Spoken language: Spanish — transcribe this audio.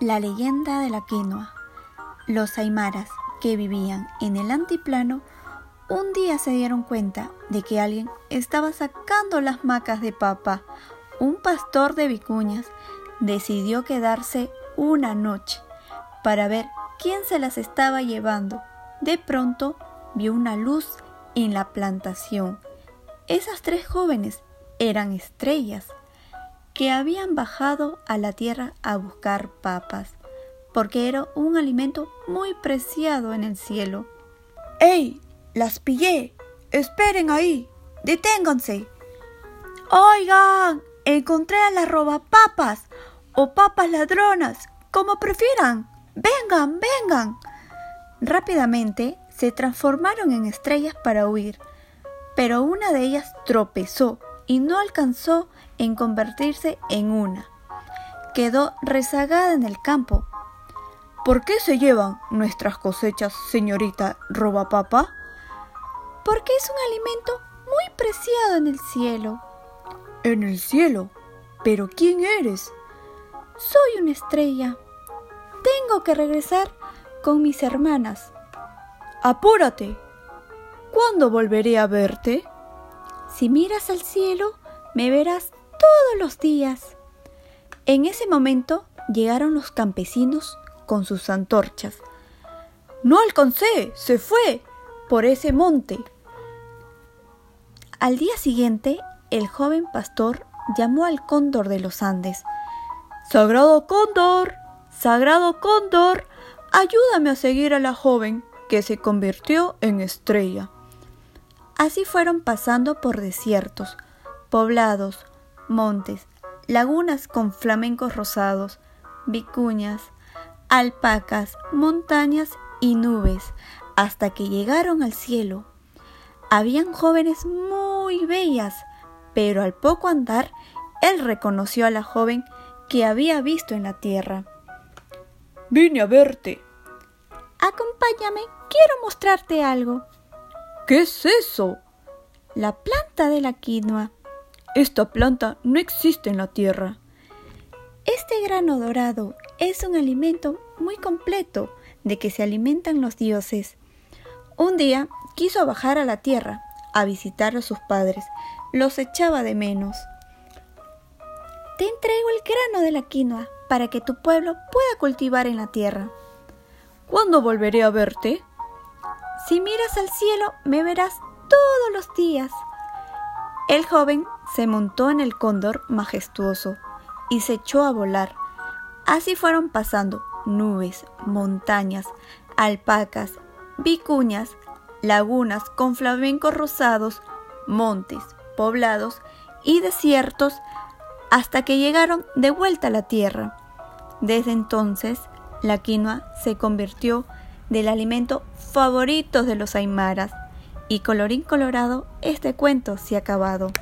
La leyenda de la quinoa. Los aymaras que vivían en el antiplano un día se dieron cuenta de que alguien estaba sacando las macas de papa. Un pastor de vicuñas decidió quedarse una noche para ver quién se las estaba llevando. De pronto vio una luz en la plantación. Esas tres jóvenes eran estrellas que habían bajado a la tierra a buscar papas, porque era un alimento muy preciado en el cielo. ¡Ey! ¡Las pillé! ¡Esperen ahí! ¡Deténganse! ¡Oigan! Encontré a las robapapas o papas ladronas, como prefieran. ¡Vengan, vengan! Rápidamente se transformaron en estrellas para huir, pero una de ellas tropezó y no alcanzó en convertirse en una. Quedó rezagada en el campo. ¿Por qué se llevan nuestras cosechas, señorita Robapapa? Porque es un alimento muy preciado en el cielo. ¿En el cielo? ¿Pero quién eres? Soy una estrella. Tengo que regresar con mis hermanas. Apúrate. ¿Cuándo volveré a verte? Si miras al cielo, me verás todos los días. En ese momento llegaron los campesinos con sus antorchas. No alcancé, se fue por ese monte. Al día siguiente, el joven pastor llamó al cóndor de los Andes. Sagrado cóndor, sagrado cóndor, ayúdame a seguir a la joven que se convirtió en estrella. Así fueron pasando por desiertos, poblados, montes, lagunas con flamencos rosados, vicuñas, alpacas, montañas y nubes, hasta que llegaron al cielo. Habían jóvenes muy bellas, pero al poco andar, él reconoció a la joven que había visto en la tierra. Vine a verte. Acompáñame, quiero mostrarte algo. ¿Qué es eso? La planta de la quinoa. Esta planta no existe en la tierra. Este grano dorado es un alimento muy completo de que se alimentan los dioses. Un día quiso bajar a la tierra a visitar a sus padres. Los echaba de menos. Te entrego el grano de la quinoa para que tu pueblo pueda cultivar en la tierra. ¿Cuándo volveré a verte? Si miras al cielo, me verás todos los días. El joven se montó en el cóndor majestuoso y se echó a volar. Así fueron pasando nubes, montañas, alpacas, vicuñas, lagunas con flamencos rosados, montes, poblados y desiertos hasta que llegaron de vuelta a la tierra. Desde entonces, la quinoa se convirtió del alimento favorito de los aymaras y colorín colorado, este cuento se ha acabado.